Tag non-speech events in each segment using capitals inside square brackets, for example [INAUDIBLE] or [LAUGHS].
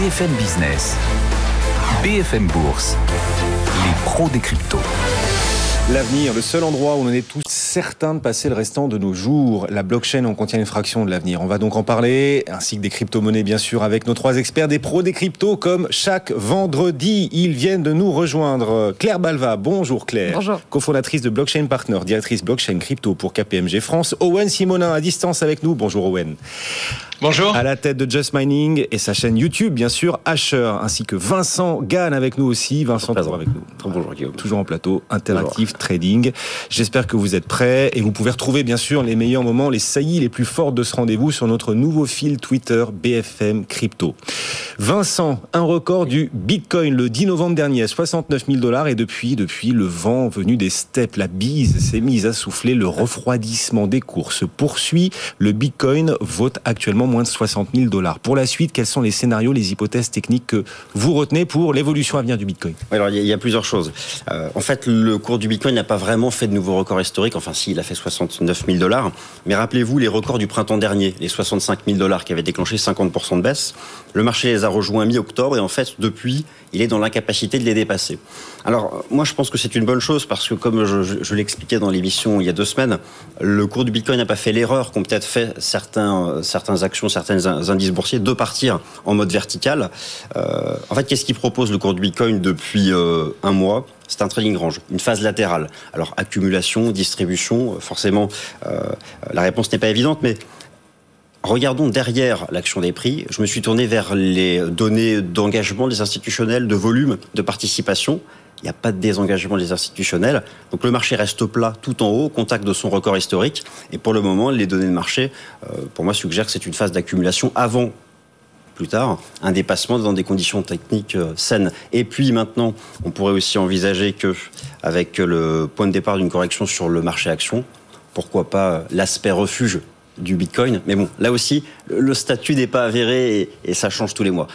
BFM Business, BFM Bourse, les pros des cryptos. L'avenir, le seul endroit où on est tous certains de passer le restant de nos jours. La blockchain en contient une fraction de l'avenir. On va donc en parler, ainsi que des crypto-monnaies bien sûr, avec nos trois experts des pros des cryptos, comme chaque vendredi. Ils viennent de nous rejoindre. Claire Balva, bonjour Claire. Bonjour. Cofondatrice de Blockchain Partner, directrice blockchain crypto pour KPMG France. Owen Simonin à distance avec nous. Bonjour Owen. Bonjour. À la tête de Just Mining et sa chaîne YouTube, bien sûr, Asher, ainsi que Vincent Gann avec nous aussi. Vincent, toujours avec nous. Bonjour Guillaume. Toujours en plateau, interactif trading. J'espère que vous êtes prêts et vous pouvez retrouver bien sûr les meilleurs moments, les saillies les plus fortes de ce rendez-vous sur notre nouveau fil Twitter BFM Crypto. Vincent, un record du Bitcoin le 10 novembre dernier à 69 000 dollars et depuis, depuis le vent venu des steppes, la bise s'est mise à souffler, le refroidissement des cours se poursuit. Le Bitcoin vaut actuellement moins de 60 000 dollars. Pour la suite, quels sont les scénarios, les hypothèses techniques que vous retenez pour l'évolution à venir du Bitcoin? Alors il y, a plusieurs choses. Euh, en fait, le cours du Bitcoin n'a pas vraiment fait de nouveaux records historiques. Enfin, si, il a fait 69 000 dollars. Mais rappelez-vous les records du printemps dernier, les 65 000 dollars qui avaient déclenché 50% de baisse. Le marché les a rejoints mi-octobre et en fait, depuis, il est dans l'incapacité de les dépasser. Alors, moi, je pense que c'est une bonne chose parce que, comme je, l'expliquais dans l'émission il y a deux semaines, le cours du Bitcoin n'a pas fait l'erreur qu'ont peut-être fait certains, certaines actions, certains indices boursiers de partir en mode vertical. Euh, en fait, qu'est-ce qu'il propose le cours du Bitcoin depuis euh, un mois? C'est un trading range, une phase latérale. Alors accumulation, distribution, forcément, euh, la réponse n'est pas évidente, mais Regardons derrière l'action des prix. Je me suis tourné vers les données d'engagement des institutionnels, de volume, de participation. Il n'y a pas de désengagement des institutionnels. Donc le marché reste plat tout en haut, au contact de son record historique. Et pour le moment, les données de marché, euh, pour moi, suggèrent que c'est une phase d'accumulation avant plus tard, un dépassement dans des conditions techniques euh, saines. Et puis maintenant, on pourrait aussi envisager que, avec le point de départ d'une correction sur le marché action, pourquoi pas euh, l'aspect refuge du Bitcoin. Mais bon, là aussi, le statut n'est pas avéré et, ça change tous les mois.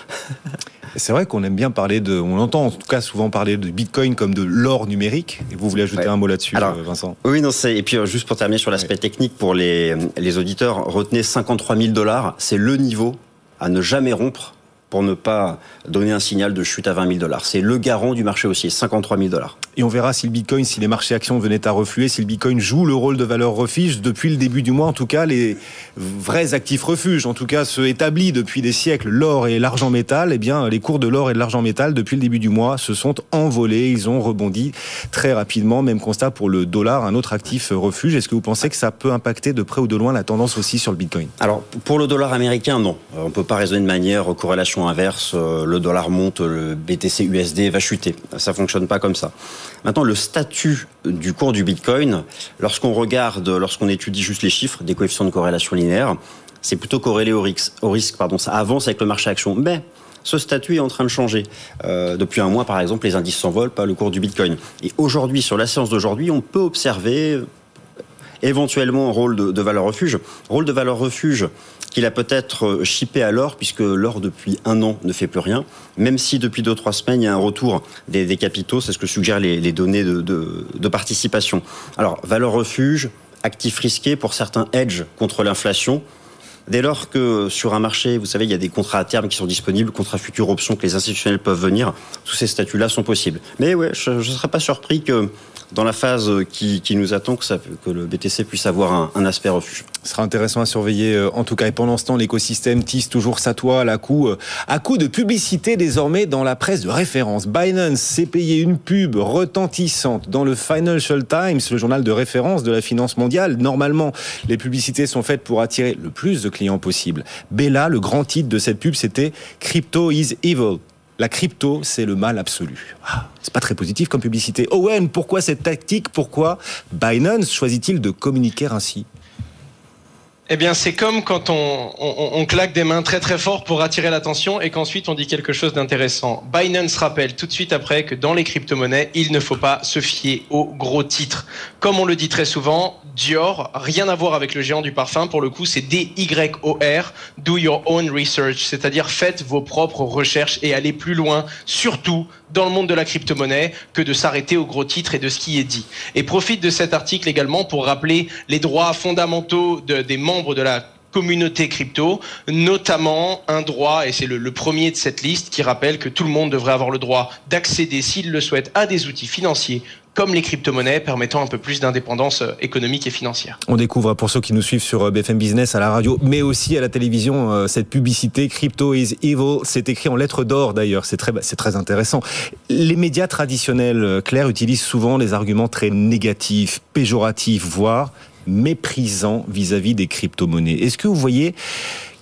C'est vrai qu'on aime bien parler de, on entend en tout cas souvent parler de Bitcoin comme de l'or numérique. Et vous voulez ajouter un mot là-dessus, euh, Vincent? Oui, non, c'est, et puis euh, juste pour terminer sur l'aspect technique pour les, les auditeurs, retenez 53 000 dollars, c'est le niveau à ne jamais rompre pour ne pas donner un signal de chute à 20 000 dollars. C'est le garant du marché haussier, 53 000 dollars. Et on verra si le Bitcoin, si les marchés actions venaient à refluer, si le Bitcoin joue le rôle de valeur refuge. Depuis le début du mois, en tout cas, les vrais actifs refuges, en tout cas ceux établis depuis des siècles, l'or et l'argent métal, eh bien, les cours de l'or et de l'argent métal, depuis le début du mois, se sont envolés. Ils ont rebondi très rapidement. Même constat pour le dollar, un autre actif refuge. Est-ce que vous pensez que ça peut impacter de près ou de loin la tendance aussi sur le Bitcoin? Alors, pour le dollar américain, non. On ne peut pas raisonner de manière corrélation inverse. Euh, le dollar monte, le BTC USD va chuter. Ça fonctionne pas comme ça. Maintenant, le statut du cours du Bitcoin, lorsqu'on regarde, lorsqu'on étudie juste les chiffres des coefficients de corrélation linéaire, c'est plutôt corrélé au risque. Pardon, ça avance avec le marché action. Mais ce statut est en train de changer. Euh, depuis un mois, par exemple, les indices s'envolent, pas le cours du Bitcoin. Et aujourd'hui, sur la séance d'aujourd'hui, on peut observer éventuellement un rôle de valeur refuge. Rôle de valeur refuge qu'il a peut-être chippé à l'or, puisque l'or depuis un an ne fait plus rien, même si depuis deux ou trois semaines, il y a un retour des, capitaux, c'est ce que suggèrent les, données de, de, participation. Alors, valeur refuge, actif risqué pour certains hedge contre l'inflation, Dès lors que sur un marché, vous savez, il y a des contrats à terme qui sont disponibles, contrats futurs options que les institutionnels peuvent venir, tous ces statuts-là sont possibles. Mais ouais, je ne serais pas surpris que dans la phase qui, nous attend, que, le BTC puisse avoir un, aspect refuge. Ce sera intéressant à surveiller euh, en tout cas. Et pendant ce temps, l'écosystème tisse toujours sa toile à coup, euh, à coup de publicité désormais dans la presse de référence. Binance s'est payé une pub retentissante dans le Financial Times, le journal de référence de la finance mondiale. Normalement, les publicités sont faites pour attirer le plus de clients possible. Bella, le grand titre de cette pub, c'était Crypto is Evil. La crypto, c'est le mal absolu. Ah, c'est pas très positif comme publicité. Owen, pourquoi cette tactique? Pourquoi Binance choisit-il de communiquer ainsi? Eh bien, c'est comme quand on, claque des mains très très fort pour attirer l'attention et qu'ensuite on dit quelque chose d'intéressant. Binance rappelle tout de suite après que dans les crypto-monnaies, il ne faut pas se fier aux gros titres. Comme on le dit très souvent, Dior, rien à voir avec le géant du parfum, pour le coup, c'est D-Y-O-R, do your own research, c'est-à-dire faites vos propres recherches et allez plus loin, surtout dans le monde de la crypto-monnaie, que de s'arrêter aux gros titres et de ce qui est dit. Et profite de cet article également pour rappeler les droits fondamentaux des membres de la communauté crypto, notamment un droit, et c'est le, premier de cette liste qui rappelle que tout le monde devrait avoir le droit d'accéder, s'il le souhaite, à des outils financiers comme les crypto-monnaies, permettant un peu plus d'indépendance euh, économique et financière. On découvre, pour ceux qui nous suivent sur euh, BFM Business, à la radio, mais aussi à la télévision, euh, cette publicité Crypto is evil. C'est écrit en lettres d'or d'ailleurs, c'est très, c'est très intéressant. Les médias traditionnels, Claire, utilisent souvent des arguments très négatifs, péjoratifs, voire méprisants vis-à-vis des crypto-monnaies. Est-ce que vous voyez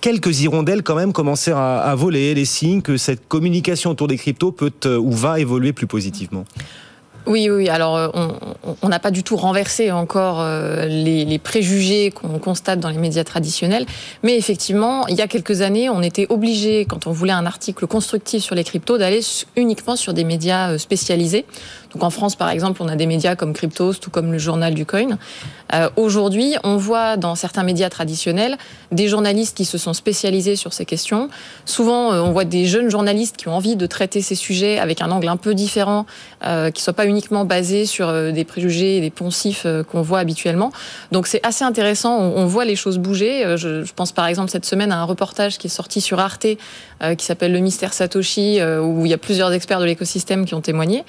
quelques hirondelles quand même commencer à, voler, les signes que cette communication autour des cryptos peut ou va évoluer plus positivement? Oui, oui. Alors, euh, on n'a pas du tout renversé encore euh, les, les préjugés qu'on constate dans les médias traditionnels, mais effectivement, il y a quelques années, on était obligé, quand on voulait un article constructif sur les cryptos, d'aller uniquement sur des médias euh, spécialisés. Donc, en France, par exemple, on a des médias comme Cryptos, tout comme le Journal du Coin. Euh, Aujourd'hui, on voit dans certains médias traditionnels des journalistes qui se sont spécialisés sur ces questions. Souvent, on voit des jeunes journalistes qui ont envie de traiter ces sujets avec un angle un peu différent, euh, qui soit pas uniquement basé sur euh, des préjugés et des poncifs euh, qu'on voit habituellement. Donc c'est assez intéressant, on, voit les choses bouger. Euh, je, pense par exemple cette semaine à un reportage qui est sorti sur Arte qui s'appelle Le mystère Satoshi, où il y a plusieurs experts de l'écosystème qui ont témoigné.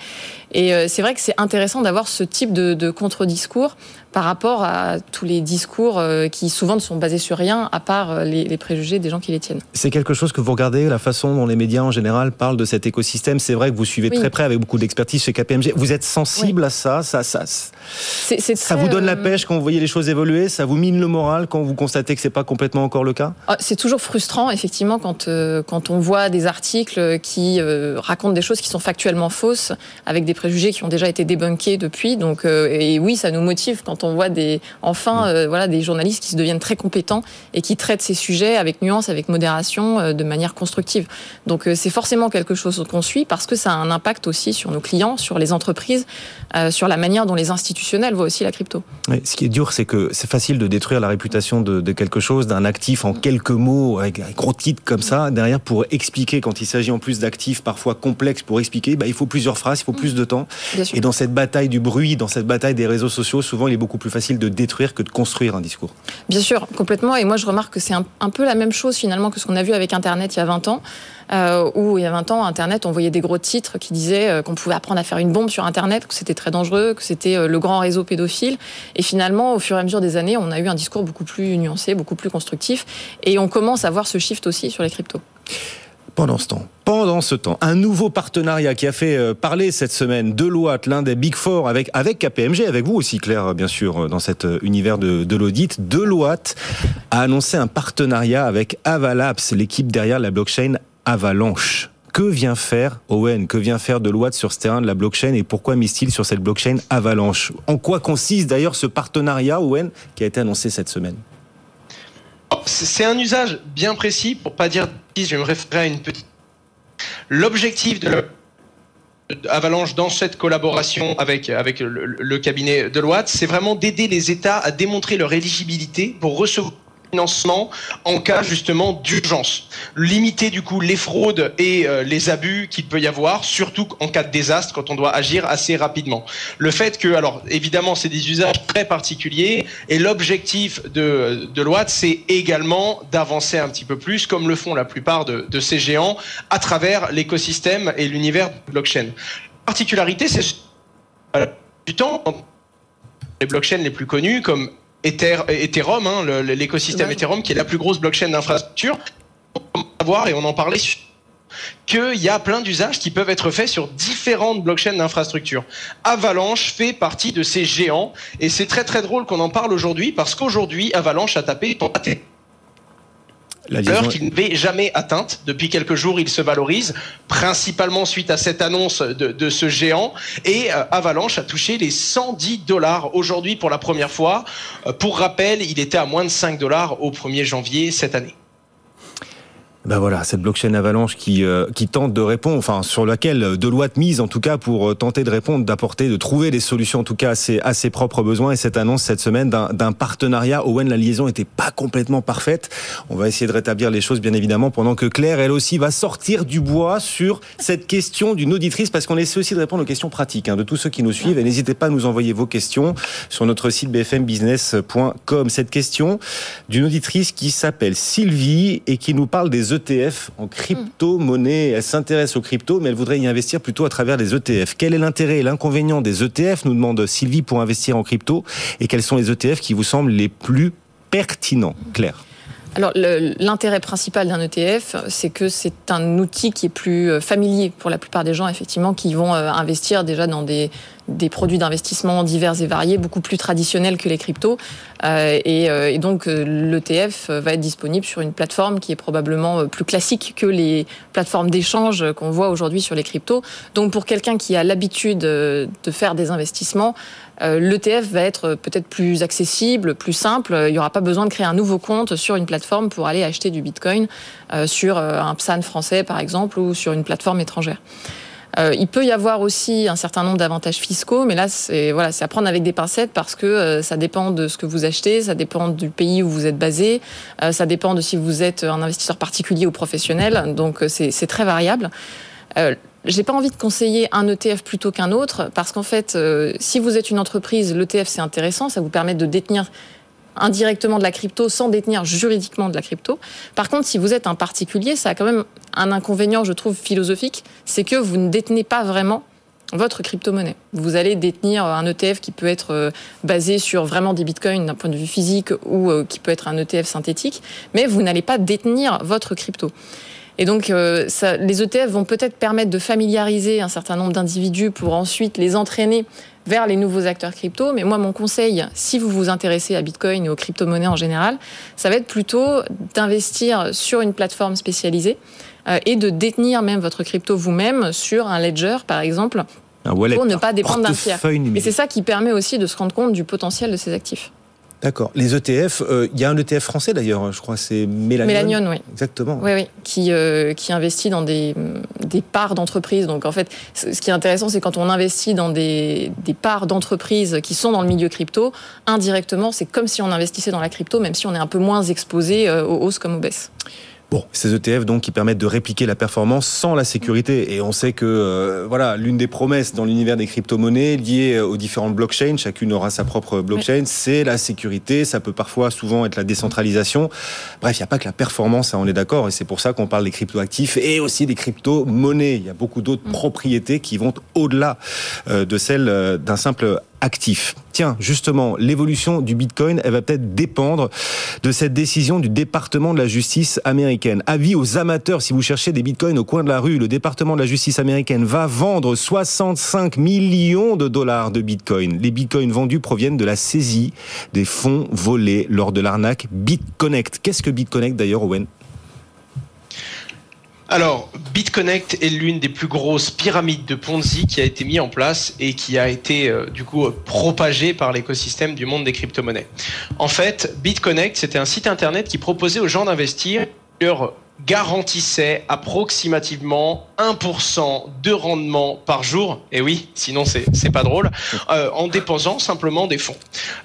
C'est vrai que c'est intéressant d'avoir ce type de, de contre-discours par rapport à tous les discours euh, qui souvent ne sont basés sur rien, à part euh, les, préjugés des gens qui les tiennent. C'est quelque chose que vous regardez, la façon dont les médias en général parlent de cet écosystème. C'est vrai que vous suivez très près avec beaucoup d'expertise chez KPMG. Vous êtes sensible à ça Ça, ça, ça vous donne la euh, pêche quand vous voyez les choses évoluer? Ça vous mine le moral quand vous constatez que c'est pas complètement encore le cas? Ah, C'est toujours frustrant, effectivement, quand, quand on voit des articles qui racontent des choses qui sont factuellement fausses, avec des préjugés qui ont déjà été débunkés depuis. Donc, et oui, ça nous motive quand on on voit des, enfin, mm. euh, voilà, des journalistes qui se deviennent très compétents et qui traitent ces sujets avec nuance, avec modération, euh, de manière constructive. Donc euh, c'est forcément quelque chose qu'on suit parce que ça a un impact aussi sur nos clients, sur les entreprises, sur la manière dont les institutionnels voient aussi la crypto. ce qui est dur, c'est que c'est facile de détruire la réputation de, quelque chose, d'un actif en quelques mots, avec un gros titre comme ça. Derrière, pour expliquer, quand il s'agit en plus d'actifs parfois complexes, pour expliquer, bah, il faut plusieurs phrases, il faut plus de temps. Et dans cette bataille du bruit, dans cette bataille des réseaux sociaux, souvent il est beaucoup plus facile de détruire que de construire un discours. Bien sûr, complètement. Et moi, je remarque que c'est un, peu la même chose finalement que ce qu'on a vu avec Internet il y a 20 ans. Euh, où il y a 20 ans, Internet, on voyait des gros titres qui disaient euh, qu'on pouvait apprendre à faire une bombe sur Internet, que c'était très dangereux, que c'était euh, le grand réseau pédophile. Et finalement, au fur et à mesure des années, on a eu un discours beaucoup plus nuancé, beaucoup plus constructif. Et on commence à voir ce shift aussi sur les cryptos. Pendant ce temps, pendant ce temps, un nouveau partenariat qui a fait euh, parler cette semaine. Deloitte, l'un des Big Four, avec, avec KPMG, avec vous aussi Claire, bien sûr, dans cet euh, univers de, de l'audit. Deloitte a annoncé un partenariat avec Avalabs, l'équipe derrière la blockchain Avalanche. Que vient faire Owen? Que vient faire Deloitte sur ce terrain de la blockchain? Et pourquoi mise-t-il sur cette blockchain Avalanche? En quoi consiste d'ailleurs ce partenariat Owen qui a été annoncé cette semaine? C'est un usage bien précis, pour pas dire je vais me référer à une petite. L'objectif de Avalanche dans cette collaboration avec, le, cabinet Deloitte, c'est vraiment d'aider les États à démontrer leur éligibilité pour recevoir financement en cas justement d'urgence. Limiter du coup les fraudes et euh, les abus qu'il peut y avoir, surtout en cas de désastre quand on doit agir assez rapidement. Le fait que, alors évidemment, c'est des usages très particuliers et l'objectif de, de Loite, c'est également d'avancer un petit peu plus, comme le font la plupart de, ces géants, à travers l'écosystème et l'univers blockchain. La particularité, c'est du temps les blockchains les plus connues comme Ethereum, hein, l'écosystème Ethereum, qui est la plus grosse blockchain d'infrastructure, voir et on en parlait qu'il y a plein d'usages qui peuvent être faits sur différentes blockchains d'infrastructure. Avalanche fait partie de ces géants et c'est très très drôle qu'on en parle aujourd'hui parce qu'aujourd'hui Avalanche a tapé L'heure qu'il n'avait jamais atteinte. Depuis quelques jours, il se valorise, principalement suite à cette annonce de, ce géant. Et euh, Avalanche a touché les 110 dollars aujourd'hui pour la première fois. Euh, pour rappel, il était à moins de 5 dollars au 1er janvier cette année. Ben voilà, cette blockchain Avalanche qui, euh, qui tente de répondre, enfin sur laquelle Deloitte mise en tout cas pour euh, tenter de répondre, d'apporter, de trouver des solutions en tout cas à ses, à ses propres besoins. Et cette annonce cette semaine d'un partenariat, Owen, la liaison n'était pas complètement parfaite. On va essayer de rétablir les choses bien évidemment pendant que Claire, elle aussi, va sortir du bois sur cette question d'une auditrice parce qu'on essaie aussi de répondre aux questions pratiques hein, de tous ceux qui nous suivent. Et n'hésitez pas à nous envoyer vos questions sur notre site bfmbusiness.com. Cette question d'une auditrice qui s'appelle Sylvie et qui nous parle des ETF en crypto-monnaie. Elle s'intéresse aux crypto, mais elle voudrait y investir plutôt à travers des ETF. Quel est l'intérêt et l'inconvénient des ETF, nous demande Sylvie, pour investir en crypto Et quels sont les ETF qui vous semblent les plus pertinents Claire? Alors l'intérêt principal d'un ETF, c'est que c'est un outil qui est plus euh, familier pour la plupart des gens, effectivement, qui vont euh, investir déjà dans des, des produits d'investissement divers et variés, beaucoup plus traditionnels que les cryptos. Euh, et, euh, et, donc l'ETF va être disponible sur une plateforme qui est probablement plus classique que les plateformes d'échange qu'on voit aujourd'hui sur les cryptos. Donc pour quelqu'un qui a l'habitude de faire des investissements, euh, l'ETF va être peut-être plus accessible, plus simple. Il n'y aura pas besoin de créer un nouveau compte sur une plateforme pour aller acheter du Bitcoin euh, sur un PSAN français par exemple ou sur une plateforme étrangère. Euh, il peut y avoir aussi un certain nombre d'avantages fiscaux, mais là, c'est voilà, à prendre avec des pincettes parce que euh, ça dépend de ce que vous achetez, ça dépend du pays où vous êtes basé, euh, ça dépend de si vous êtes un investisseur particulier ou professionnel. Donc, c'est très variable. J'ai pas envie de conseiller un ETF plutôt qu'un autre parce qu'en fait, si vous êtes une entreprise, l'ETF c'est intéressant, ça vous permet de détenir indirectement de la crypto sans détenir juridiquement de la crypto. Par contre, si vous êtes un particulier, ça a quand même un inconvénient, je trouve, philosophique, c'est que vous ne détenez pas vraiment votre crypto-monnaie. Vous allez détenir un ETF qui peut être euh, basé sur vraiment des bitcoins d'un point de vue physique ou euh, qui peut être un ETF synthétique, mais vous n'allez pas détenir votre crypto. Et donc, euh, les ETF vont peut-être permettre de familiariser un certain nombre d'individus pour ensuite les entraîner vers les nouveaux acteurs crypto. Mais moi, mon conseil, si vous vous intéressez à Bitcoin et aux crypto-monnaies en général, ça va être plutôt d'investir sur une plateforme spécialisée euh, et de détenir même votre crypto vous-même sur un ledger, par exemple, pour ne pas dépendre d'un tiers. Et c'est ça qui permet aussi de se rendre compte du potentiel de ces actifs. D'accord. Les ETF, euh, il y a un ETF français d'ailleurs, je crois, c'est Mélanion. Mélanion, oui. Exactement. Oui, oui, qui, euh, qui investit dans des, des parts d'entreprises. Donc en fait, ce qui est intéressant, c'est quand on investit dans des, des parts d'entreprises qui sont dans le milieu crypto, indirectement, c'est comme si on investissait dans la crypto, même si on est un peu moins exposé euh, aux hausses comme aux baisses. Bon, ces ETF donc qui permettent de répliquer la performance sans la sécurité. Et on sait que euh, voilà l'une des promesses dans l'univers des crypto-monnaies liées aux différentes blockchains, chacune aura sa propre blockchain, c'est la sécurité. Ça peut parfois souvent être la décentralisation. Bref, il n'y a pas que la performance, hein, on est d'accord. Et c'est pour ça qu'on parle des crypto-actifs et aussi des crypto-monnaies. Il y a beaucoup d'autres mm. propriétés qui vont au-delà euh, de celles euh, d'un simple Tiens, justement, l'évolution du Bitcoin, elle va peut-être dépendre de cette décision du département de la justice américaine. Avis aux amateurs, si vous cherchez des Bitcoins au coin de la rue, le département de la justice américaine va vendre 65 millions de dollars de Bitcoin. Les Bitcoins vendus proviennent de la saisie des fonds volés lors de l'arnaque BitConnect. Qu'est-ce que BitConnect d'ailleurs, Owen? Alors, BitConnect est l'une des plus grosses pyramides de Ponzi qui a été mise en place et qui a été euh, du coup propagée par l'écosystème du monde des crypto-monnaies. En fait, BitConnect, c'était un site internet qui proposait aux gens d'investir garantissait approximativement 1% de rendement par jour, et oui, sinon c'est c'est pas drôle, euh, en déposant simplement des fonds.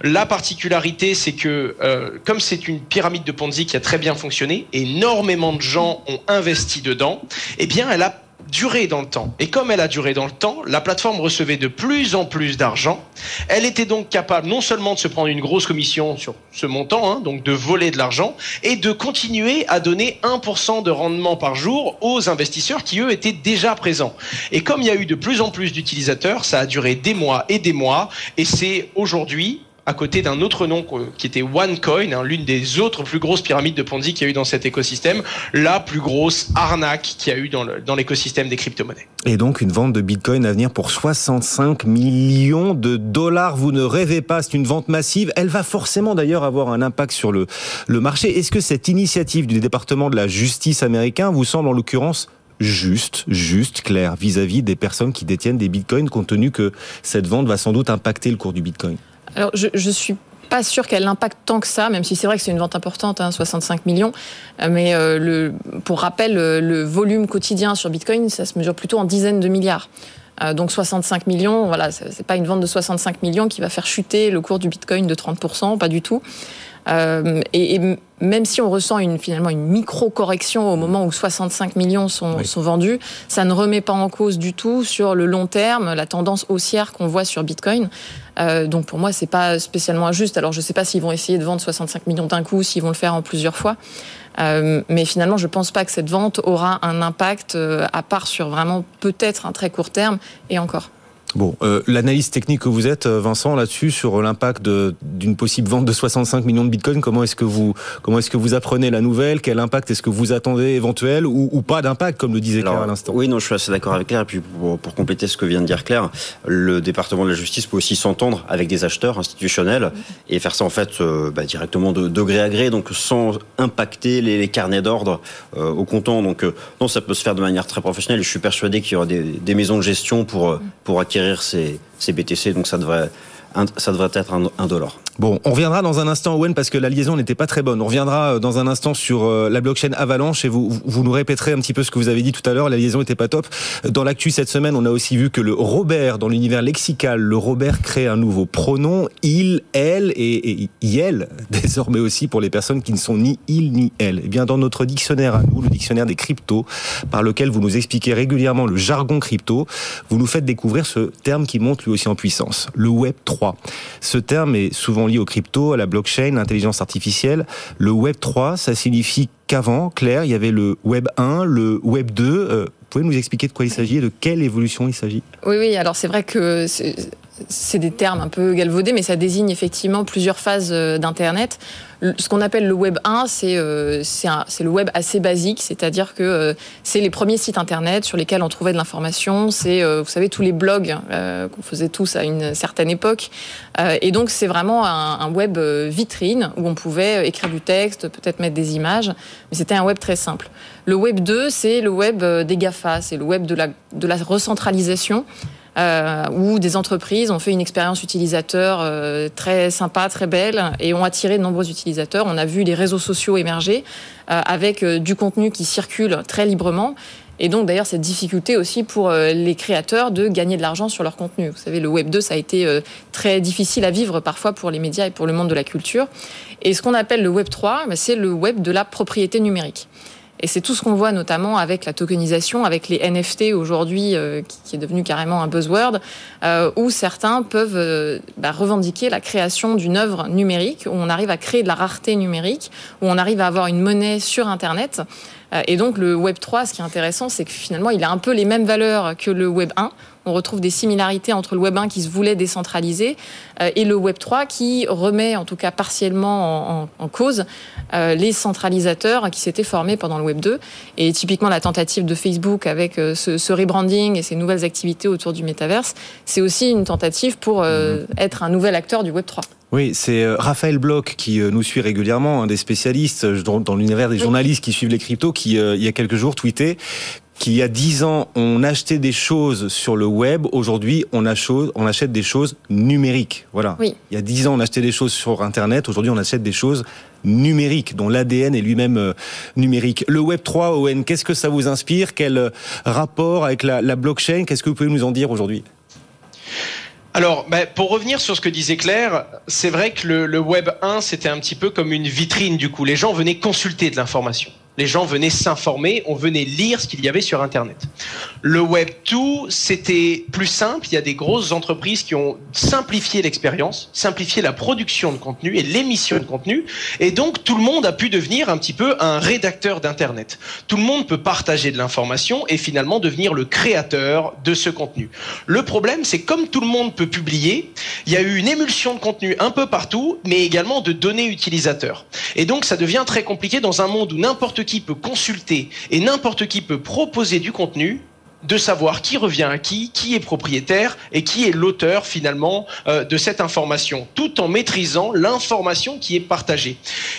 La particularité, c'est que euh, comme c'est une pyramide de Ponzi qui a très bien fonctionné, énormément de gens ont investi dedans, eh bien elle a duré dans le temps. Et comme elle a duré dans le temps, la plateforme recevait de plus en plus d'argent. Elle était donc capable non seulement de se prendre une grosse commission sur ce montant, hein, donc de voler de l'argent, et de continuer à donner 1% de rendement par jour aux investisseurs qui, eux, étaient déjà présents. Et comme il y a eu de plus en plus d'utilisateurs, ça a duré des mois et des mois, et c'est aujourd'hui à côté d'un autre nom qui était OneCoin, hein, l'une des autres plus grosses pyramides de Ponzi qu'il y a eu dans cet écosystème, la plus grosse arnaque qu'il y a eu dans l'écosystème des crypto-monnaies. Et donc une vente de Bitcoin à venir pour 65 millions de dollars. Vous ne rêvez pas, c'est une vente massive. Elle va forcément d'ailleurs avoir un impact sur le, marché. Est-ce que cette initiative du département de la justice américain vous semble en l'occurrence juste, juste, clair, vis-à-vis des personnes qui détiennent des bitcoins, compte tenu que cette vente va sans doute impacter le cours du bitcoin? Alors, je, je suis pas sûr qu'elle impacte tant que ça, même si c'est vrai que c'est une vente importante, 65 hein, millions. Euh, mais euh, le, pour rappel, le, volume quotidien sur Bitcoin, ça se mesure plutôt en dizaines de milliards. donc 65 millions, voilà, c'est pas une vente de 65 millions qui va faire chuter le cours du Bitcoin de 30%, pas du tout. Euh, et, même si on ressent une, finalement une micro-correction au moment où 65 millions sont, sont, vendus, ça ne remet pas en cause du tout sur le long terme la tendance haussière qu'on voit sur Bitcoin. Euh, donc pour moi, c'est pas spécialement injuste. Alors je ne sais pas s'ils vont essayer de vendre 65 millions d'un coup, s'ils vont le faire en plusieurs fois. Euh, mais finalement, je ne pense pas que cette vente aura un impact, à part sur vraiment peut-être un très court terme, et encore. Bon, euh, l'analyse technique que vous êtes, euh, Vincent, là-dessus sur l'impact d'une possible vente de 65 millions de Bitcoin, comment est-ce que vous comment est-ce que vous apprenez la nouvelle? Quel impact est-ce que vous attendez éventuel ou, pas d'impact, comme le disait Claire à l'instant? Oui, non, je suis assez d'accord avec Claire. Et puis pour, compléter ce que vient de dire Claire, le département de la justice peut aussi s'entendre avec des acheteurs institutionnels et faire ça en fait euh, bah, directement de, gré à gré, donc sans impacter les, carnets d'ordre au comptant. Donc non, ça peut se faire de manière très professionnelle. Je suis persuadé qu'il y aura des, des maisons de gestion pour pour acquérir ces, ces BTC, donc ça devrait, ça devrait être un, un dollar. Bon, on reviendra dans un instant, Owen, parce que la liaison n'était pas très bonne. On reviendra euh, dans un instant sur euh, la blockchain Avalanche et vous, vous nous répéterez un petit peu ce que vous avez dit tout à l'heure. La liaison n'était pas top. Dans l'actu cette semaine, on a aussi vu que le Robert, dans l'univers lexical, le Robert crée un nouveau pronom, il, elle et, et il, [LAUGHS] désormais aussi pour les personnes qui ne sont ni il ni elle. Eh bien, dans notre dictionnaire à nous, le dictionnaire des cryptos, par lequel vous nous expliquez régulièrement le jargon crypto, vous nous faites découvrir ce terme qui monte lui aussi en puissance, le Web 3. Ce terme est souvent lié aux crypto, à la blockchain, l'intelligence artificielle. Le Web 3, ça signifie qu'avant, Claire, il y avait le Web 1, le Web 2. Euh, vous pouvez nous expliquer de quoi il s'agit et de quelle évolution il s'agit? Oui, oui, alors c'est vrai que c'est des termes un peu galvaudés, mais ça désigne effectivement plusieurs phases euh, d'Internet. Ce qu'on appelle le Web 1, euh, c'est le web assez basique, c'est-à-dire que euh, c'est les premiers sites Internet sur lesquels on trouvait de l'information. C'est, vous savez, tous les blogs qu'on faisait tous à une certaine époque. et donc, c'est vraiment un, web vitrine où on pouvait écrire du texte, peut-être mettre des images, mais c'était un web très simple. Le Web 2, c'est le web des GAFA, c'est le web de la, de la recentralisation. Euh, où des entreprises ont fait une expérience utilisateur euh, très sympa, très belle, et ont attiré de nombreux utilisateurs. On a vu les réseaux sociaux émerger euh, avec du contenu qui circule très librement. Et donc d'ailleurs cette difficulté aussi pour les créateurs de gagner de l'argent sur leur contenu. Vous savez, le Web 2, ça a été très difficile à vivre parfois pour les médias et pour le monde de la culture. Et ce qu'on appelle le Web 3, bah, c'est le Web de la propriété numérique. Et c'est tout ce qu'on voit notamment avec la tokenisation, avec les NFT aujourd'hui, euh, qui, est devenu carrément un buzzword, euh, où certains peuvent euh, bah, revendiquer la création d'une œuvre numérique, où on arrive à créer de la rareté numérique, où on arrive à avoir une monnaie sur Internet. Et donc le Web 3, ce qui est intéressant, c'est que finalement, il a un peu les mêmes valeurs que le Web 1 on retrouve des similarités entre le Web 1 qui se voulait décentraliser euh, et le Web 3 qui remet, en tout cas partiellement, en, cause euh, les centralisateurs qui s'étaient formés pendant le Web 2. Et typiquement, la tentative de Facebook avec euh, ce, rebranding et ces nouvelles activités autour du métaverse, c'est aussi une tentative pour mhm. être un nouvel acteur du Web 3. Oui, c'est Raphaël Bloch qui nous suit régulièrement, un des spécialistes dans l'univers des journalistes qui suivent les cryptos, qui il y a quelques jours tweetait qu'il y a dix ans, on achetait des choses sur le web. Aujourd'hui, on, on, achète des choses numériques. Voilà. Il y a dix ans, on achetait des choses sur Internet. Aujourd'hui, on achète des choses numériques, dont l'ADN est lui-même euh, numérique. Le Web 3, Owen, qu'est-ce que ça vous inspire? Quel euh, rapport avec la, blockchain? Qu'est-ce que vous pouvez nous en dire aujourd'hui? Alors, ben, pour revenir sur ce que disait Claire, c'est vrai que le, le Web 1, c'était un petit peu comme une vitrine, du coup. Les gens venaient consulter de l'information les gens venaient s'informer, on venait lire ce qu'il y avait sur Internet. Le Web 2, c'était plus simple. Il y a des grosses entreprises qui ont simplifié l'expérience, simplifié la production de contenu et l'émission de contenu. Et donc, tout le monde a pu devenir un petit peu un rédacteur d'Internet. Tout le monde peut partager de l'information et finalement devenir le créateur de ce contenu. Le problème, c'est comme tout le monde peut publier, il y a eu une émulsion de contenu un peu partout, mais également de données utilisateurs. Et donc, ça devient très compliqué dans un monde où n'importe qui peut consulter et n'importe qui peut proposer du contenu de savoir qui revient à qui, qui est propriétaire et qui est l'auteur finalement euh, de cette information, tout en maîtrisant l'information qui est partagée.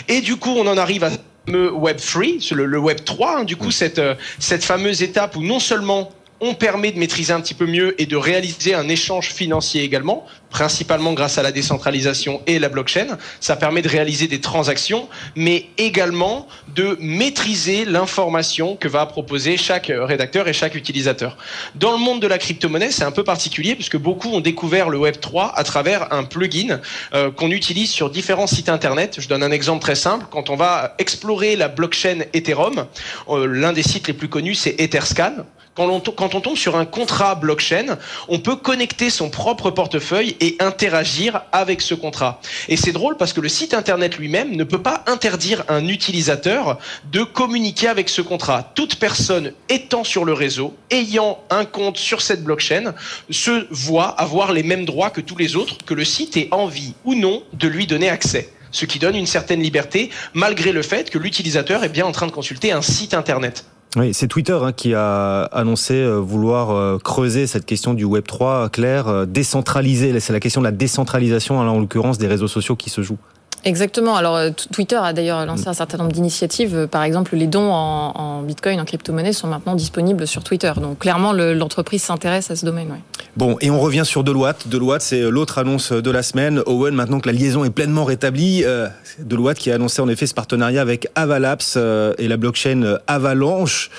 Et du coup, on en arrive à le Web 3, le, Web 3, hein, du coup, cette, euh, cette fameuse étape où non seulement on permet de maîtriser un petit peu mieux et de réaliser un échange financier également, principalement grâce à la décentralisation et la blockchain. Ça permet de réaliser des transactions, mais également de maîtriser l'information que va proposer chaque rédacteur et chaque utilisateur. Dans le monde de la crypto-monnaie, c'est un peu particulier puisque beaucoup ont découvert le Web 3 à travers un plugin euh, qu'on utilise sur différents sites internet. Je donne un exemple très simple. Quand on va explorer la blockchain Ethereum, euh, l'un des sites les plus connus, c'est Etherscan. Quand on, tombe sur un contrat blockchain, on peut connecter son propre portefeuille et interagir avec ce contrat. Et c'est drôle parce que le site internet lui-même ne peut pas interdire un utilisateur de communiquer avec ce contrat. Toute personne étant sur le réseau, ayant un compte sur cette blockchain, se voit avoir les mêmes droits que tous les autres, que le site ait envie ou non de lui donner accès ce qui donne une certaine liberté, malgré le fait que l'utilisateur est bien en train de consulter un site internet. Oui, c'est Twitter hein, qui a annoncé euh, vouloir euh, creuser cette question du Web 3, clair, euh, décentraliser. C'est la question de la décentralisation, en l'occurrence des réseaux sociaux qui se jouent. Exactement. Alors euh, Twitter a d'ailleurs lancé un certain nombre d'initiatives. Euh, par exemple, les dons en, Bitcoin, en crypto-monnaie sont maintenant disponibles sur Twitter. Donc clairement, l'entreprise s'intéresse à ce domaine. Bon, et on revient sur Deloitte. Deloitte, c'est l'autre annonce de la semaine. Owen, maintenant que la liaison est pleinement rétablie, euh, Deloitte qui a annoncé en effet ce partenariat avec Avalapse et la blockchain Avalanche.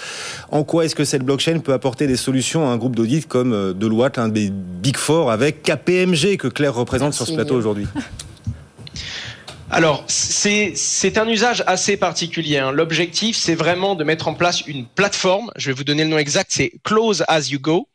En quoi est-ce que cette blockchain peut apporter des solutions à un groupe d'audit comme Deloitte, l'un des Big Four, avec KPMG que Claire représente sur ce plateau aujourd'hui? [LAUGHS] alors, c'est un usage assez particulier. Hein. L'objectif, c'est vraiment de mettre en place une plateforme. Je vais vous donner le nom exact, c'est Close as you go.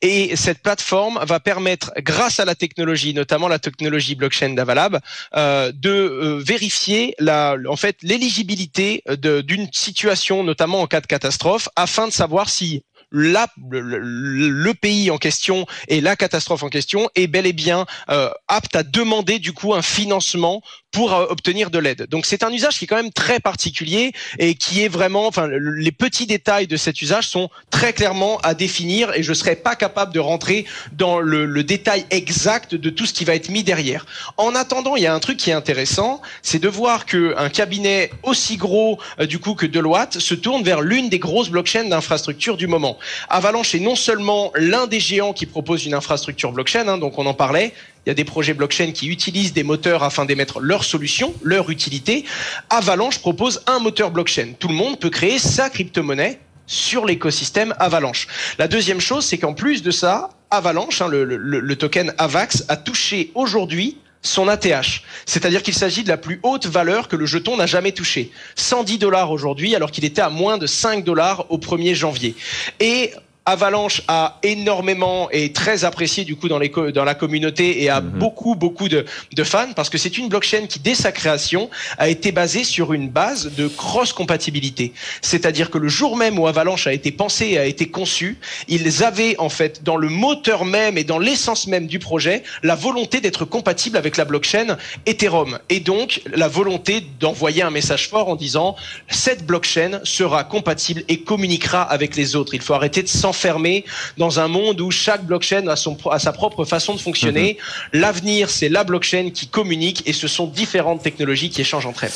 Et cette plateforme va permettre, grâce à la technologie, notamment la technologie blockchain d'Avalab, euh, de euh, vérifier la, en fait l'éligibilité d'une situation, notamment en cas de catastrophe, afin de savoir si la, le, pays en question et la catastrophe en question est bel et bien euh, apte à demander du coup un financement pour euh, obtenir de l'aide. Donc c'est un usage qui est quand même très particulier et qui est vraiment, enfin les petits détails de cet usage sont très clairement à définir et je serais pas capable de rentrer dans le, le détail exact de tout ce qui va être mis derrière. En attendant, il y a un truc qui est intéressant, c'est de voir que un cabinet aussi gros euh, du coup que Deloitte se tourne vers l'une des grosses blockchains d'infrastructure du moment. Avalanche est non seulement l'un des géants qui propose une infrastructure blockchain, hein, donc on en parlait, il y a des projets blockchain qui utilisent des moteurs afin d'émettre leur solution, leur utilité. Avalanche propose un moteur blockchain. Tout le monde peut créer sa crypto-monnaie sur l'écosystème Avalanche. La deuxième chose, c'est qu'en plus de ça, Avalanche, hein, le, token AVAX, a touché aujourd'hui son ATH. C'est-à-dire qu'il s'agit de la plus haute valeur que le jeton n'a jamais touchée. 110 dollars aujourd'hui, alors qu'il était à moins de 5 dollars au 1er janvier. Et Avalanche a énormément et très apprécié du coup dans, les dans la communauté et a mhm. beaucoup beaucoup de, de, fans parce que c'est une blockchain qui dès sa création a été basée sur une base de cross compatibilité. C'est-à-dire que le jour même où Avalanche a été pensé et a été conçu, ils avaient en fait dans le moteur même et dans l'essence même du projet la volonté d'être compatible avec la blockchain Ethereum et donc la volonté d'envoyer un message fort en disant cette blockchain sera compatible et communiquera avec les autres. Il faut arrêter de s'en enfermé dans un monde où chaque blockchain a, son, a sa propre façon de fonctionner. Mhm. L'avenir, c'est la blockchain qui communique et ce sont différentes technologies qui échangent entre elles.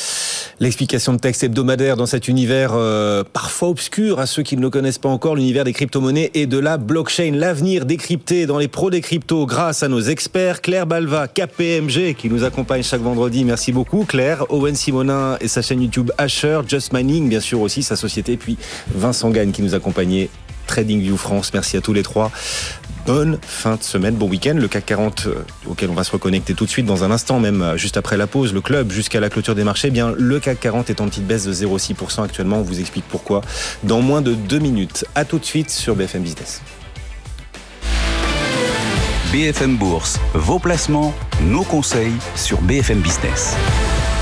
L'explication de texte hebdomadaire dans cet univers euh, parfois obscur à ceux qui ne le connaissent pas encore, l'univers des crypto-monnaies et de la blockchain. L'avenir décrypté dans les pros des cryptos grâce à nos experts Claire Balva, KPMG qui nous accompagne chaque vendredi. Merci beaucoup Claire, Owen Simonin et sa chaîne YouTube Asher, Just Mining bien sûr aussi sa société, puis Vincent Gagne qui nous accompagnait TradingView France. Merci à tous les trois. Bonne fin de semaine, bon week-end. Le CAC 40 euh, auquel on va se reconnecter tout de suite dans un instant, même euh, juste après la pause. Le club jusqu'à la clôture des marchés. Eh bien, le CAC 40 est en petite baisse de 0,6% actuellement. On vous explique pourquoi dans moins de deux minutes. À tout de suite sur BFM Business. BFM Bourse, vos placements, nos conseils sur BFM Business.